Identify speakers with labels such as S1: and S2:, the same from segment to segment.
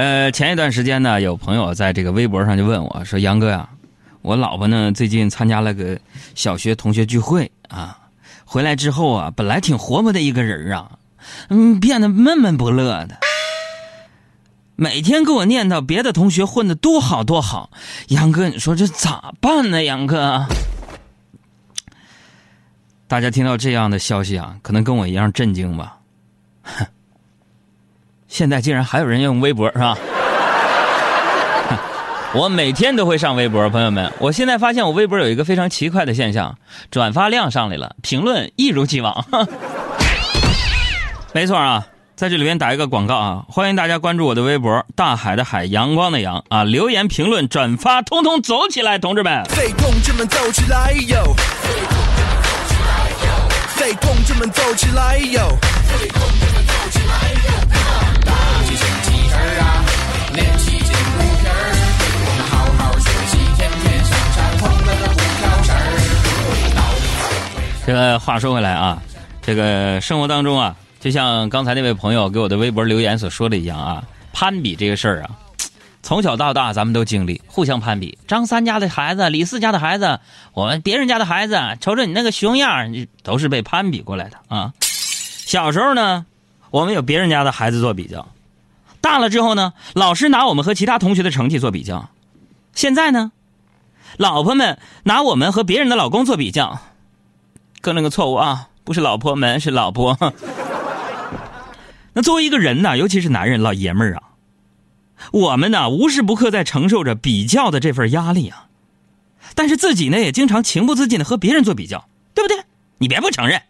S1: 呃，前一段时间呢，有朋友在这个微博上就问我说：“杨哥呀，我老婆呢最近参加了个小学同学聚会啊，回来之后啊，本来挺活泼的一个人啊，嗯，变得闷闷不乐的，每天给我念叨别的同学混的多好多好。杨哥，你说这咋办呢？杨哥，大家听到这样的消息啊，可能跟我一样震惊吧？哼”现在竟然还有人用微博是吧？我每天都会上微博，朋友们。我现在发现我微博有一个非常奇怪的现象，转发量上来了，评论一如既往。没错啊，在这里边打一个广告啊，欢迎大家关注我的微博“大海的海，阳光的阳”啊，留言、评论、转发，通通走起来，同志们！对，同志们走起来哟！对，同志们走起来哟！对，同志们走起来这个话说回来啊，这个生活当中啊，就像刚才那位朋友给我的微博留言所说的一样啊，攀比这个事儿啊，从小到大咱们都经历，互相攀比。张三家的孩子，李四家的孩子，我们别人家的孩子，瞅瞅你那个熊样，你都是被攀比过来的啊。小时候呢，我们有别人家的孩子做比较。大了之后呢，老师拿我们和其他同学的成绩做比较；现在呢，老婆们拿我们和别人的老公做比较。更正个错误啊，不是老婆们，是老婆。那作为一个人呢，尤其是男人、老爷们儿啊，我们呢无时不刻在承受着比较的这份压力啊。但是自己呢，也经常情不自禁的和别人做比较，对不对？你别不承认。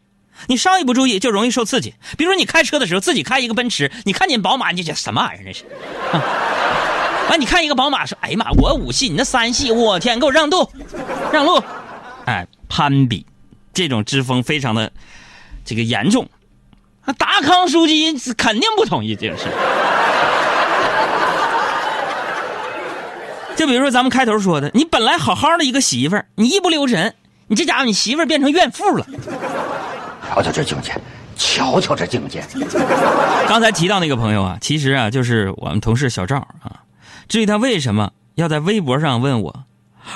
S1: 你稍一不注意，就容易受刺激。比如说，你开车的时候，自己开一个奔驰，你看见宝马，你就觉什么玩意儿这是？完，你看一个宝马，说：“哎呀妈，我五系，你那三系，我天，给我让路，让路！”哎，攀比，这种之风非常的这个严重。达康书记肯定不同意这个事。就比如说咱们开头说的，你本来好好的一个媳妇儿，你一不留神，你这家伙你媳妇儿变成怨妇了。
S2: 瞧瞧这境界，瞧瞧这境界。
S1: 刚才提到那个朋友啊，其实啊就是我们同事小赵啊。至于他为什么要在微博上问我，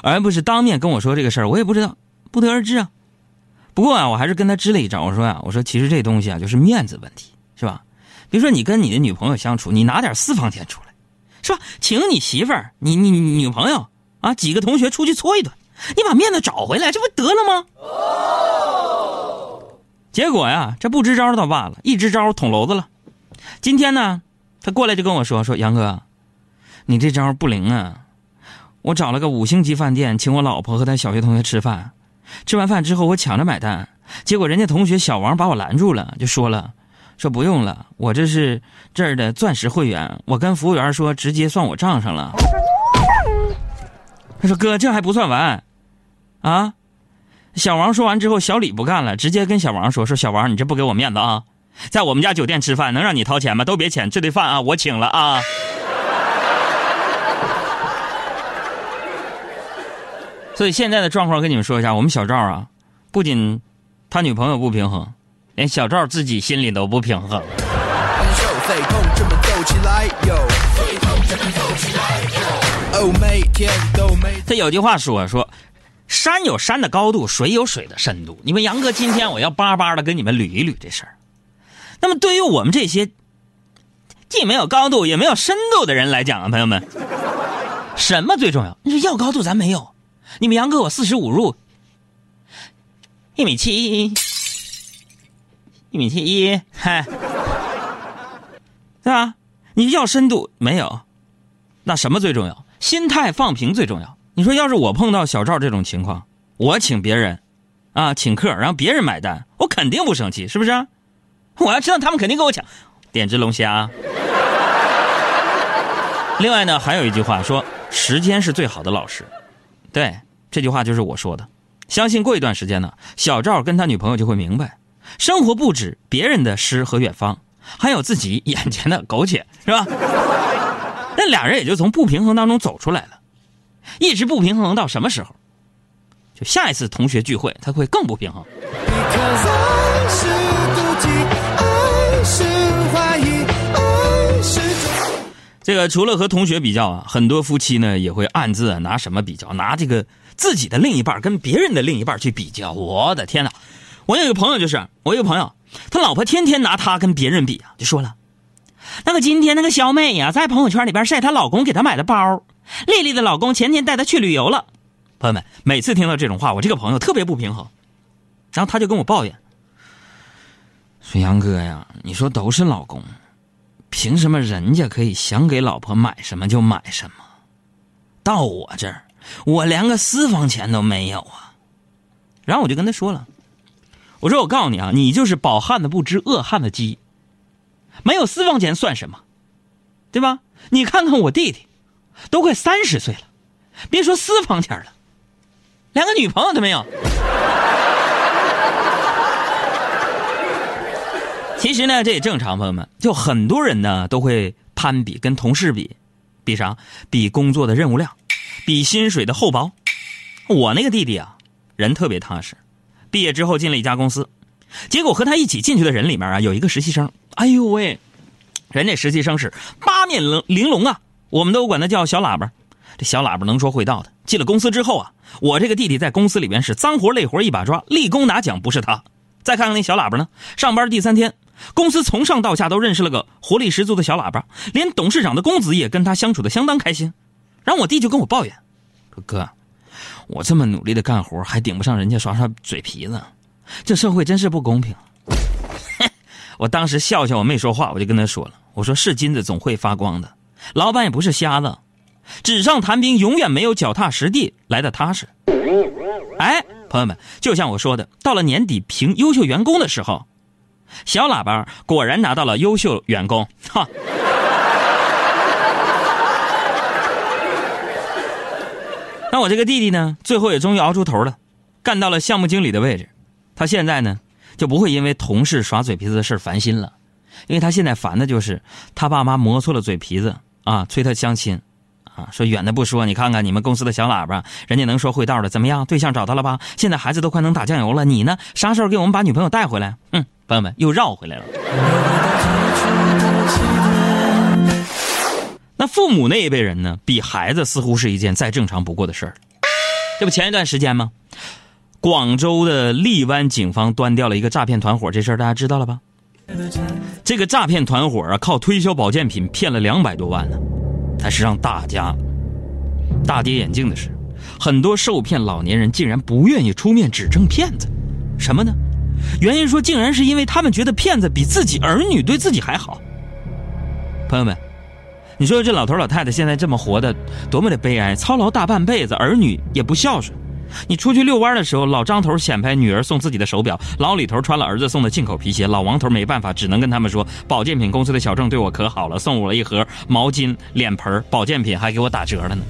S1: 而不是当面跟我说这个事儿，我也不知道，不得而知啊。不过啊，我还是跟他支了一招，我说呀，我说其实这东西啊就是面子问题，是吧？比如说你跟你的女朋友相处，你拿点私房钱出来，是吧？请你媳妇儿、你你女朋友啊几个同学出去搓一顿，你把面子找回来，这不得了吗？结果呀，这不支招倒罢了，一支招捅娄子了。今天呢，他过来就跟我说：“说杨哥，你这招不灵啊！我找了个五星级饭店，请我老婆和他小学同学吃饭。吃完饭之后，我抢着买单，结果人家同学小王把我拦住了，就说了：说不用了，我这是这儿的钻石会员，我跟服务员说，直接算我账上了。他说哥，这还不算完，啊？”小王说完之后，小李不干了，直接跟小王说：“说小王，你这不给我面子啊！在我们家酒店吃饭，能让你掏钱吗？都别钱，这顿饭啊，我请了啊！”所以现在的状况跟你们说一下，我们小赵啊，不仅他女朋友不平衡，连小赵自己心里都不平衡。他有句话说说。山有山的高度，水有水的深度。你们杨哥，今天我要巴巴的跟你们捋一捋这事儿。那么，对于我们这些既没有高度也没有深度的人来讲啊，朋友们，什么最重要？你说要高度咱没有，你们杨哥我四十五入，一米七，一米七一，嗨，对吧？你要深度没有，那什么最重要？心态放平最重要。你说，要是我碰到小赵这种情况，我请别人，啊，请客，然后别人买单，我肯定不生气，是不是？我要知道他们肯定跟我抢，点只龙虾。另外呢，还有一句话说，时间是最好的老师，对，这句话就是我说的。相信过一段时间呢，小赵跟他女朋友就会明白，生活不止别人的诗和远方，还有自己眼前的苟且，是吧？那俩人也就从不平衡当中走出来了。一直不平衡到什么时候？就下一次同学聚会，他会更不平衡。这个除了和同学比较啊，很多夫妻呢也会暗自拿什么比较？拿这个自己的另一半跟别人的另一半去比较。我的天哪！我有一个朋友就是，我一个朋友，他老婆天天拿他跟别人比啊，就说了，那个今天那个小美呀，在朋友圈里边晒她老公给她买的包，丽丽的老公前天带她去旅游了。朋友们，每次听到这种话，我这个朋友特别不平衡，然后他就跟我抱怨说：“杨哥呀，你说都是老公。”凭什么人家可以想给老婆买什么就买什么，到我这儿，我连个私房钱都没有啊！然后我就跟他说了，我说我告诉你啊，你就是饱汉子不知饿汉子饥，没有私房钱算什么，对吧？你看看我弟弟，都快三十岁了，别说私房钱了，连个女朋友都没有。其实呢，这也正常，朋友们，就很多人呢都会攀比，跟同事比，比啥？比工作的任务量，比薪水的厚薄。我那个弟弟啊，人特别踏实，毕业之后进了一家公司，结果和他一起进去的人里面啊，有一个实习生。哎呦喂，人家实习生是八面玲玲珑啊，我们都管他叫小喇叭。这小喇叭能说会道的。进了公司之后啊，我这个弟弟在公司里边是脏活累活一把抓，立功拿奖不是他。再看看那小喇叭呢，上班第三天。公司从上到下都认识了个活力十足的小喇叭，连董事长的公子也跟他相处的相当开心。然后我弟就跟我抱怨：“说哥，我这么努力的干活，还顶不上人家耍耍嘴皮子，这社会真是不公平。”我当时笑笑，我没说话，我就跟他说了：“我说是金子总会发光的，老板也不是瞎子，纸上谈兵永远没有脚踏实地来的踏实。”哎，朋友们，就像我说的，到了年底评优秀员工的时候。小喇叭果然拿到了优秀员工，哈。那我这个弟弟呢，最后也终于熬出头了，干到了项目经理的位置。他现在呢，就不会因为同事耍嘴皮子的事烦心了，因为他现在烦的就是他爸妈磨错了嘴皮子啊，催他相亲。啊，说远的不说，你看看你们公司的小喇叭，人家能说会道的，怎么样？对象找到了吧？现在孩子都快能打酱油了，你呢？啥时候给我们把女朋友带回来？嗯，朋友们又绕回来了。那父母那一辈人呢？比孩子似乎是一件再正常不过的事儿。这不前一段时间吗？广州的荔湾警方端掉了一个诈骗团伙，这事儿大家知道了吧？这个诈骗团伙啊，靠推销保健品骗了两百多万呢。但是让大家大跌眼镜的是，很多受骗老年人竟然不愿意出面指证骗子，什么呢？原因说竟然是因为他们觉得骗子比自己儿女对自己还好。朋友们，你说这老头老太太现在这么活的，多么的悲哀！操劳大半辈子，儿女也不孝顺。你出去遛弯的时候，老张头显摆女儿送自己的手表，老李头穿了儿子送的进口皮鞋，老王头没办法，只能跟他们说，保健品公司的小郑对我可好了，送我了一盒毛巾、脸盆、保健品，还给我打折了呢，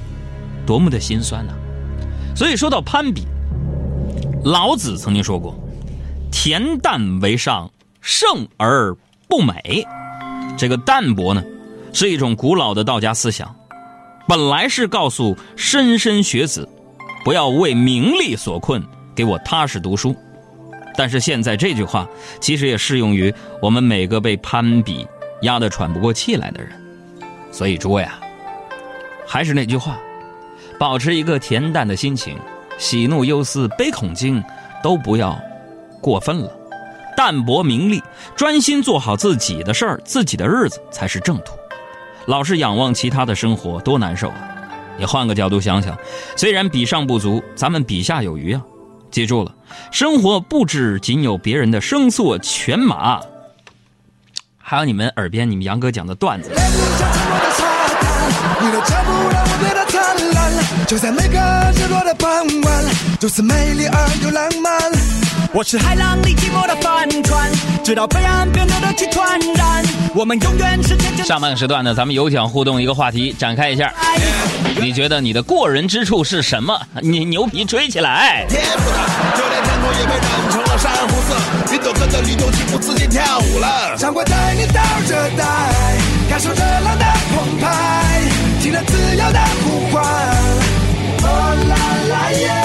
S1: 多么的心酸呐！所以说到攀比，老子曾经说过：“恬淡为上，胜而不美。”这个淡泊呢，是一种古老的道家思想，本来是告诉莘莘学子。不要为名利所困，给我踏实读书。但是现在这句话其实也适用于我们每个被攀比压得喘不过气来的人。所以诸位啊，还是那句话，保持一个恬淡的心情，喜怒忧思悲恐惊都不要过分了，淡泊名利，专心做好自己的事儿，自己的日子才是正途。老是仰望其他的生活，多难受啊！你换个角度想想，虽然比上不足，咱们比下有余啊！记住了，生活不止仅有别人的声色犬马，还有你们耳边你们杨哥讲的段子。就在每个日落的傍晚，如此美丽而又浪漫。我是海浪里寂寞的帆船，直到彼岸变得热气湍然。我们永远是天强。上半个时段呢，咱们有奖互动一个话题，展开一下。你觉得你的过人之处是什么？你牛皮吹起来！自由的呼唤，哦啦啦耶！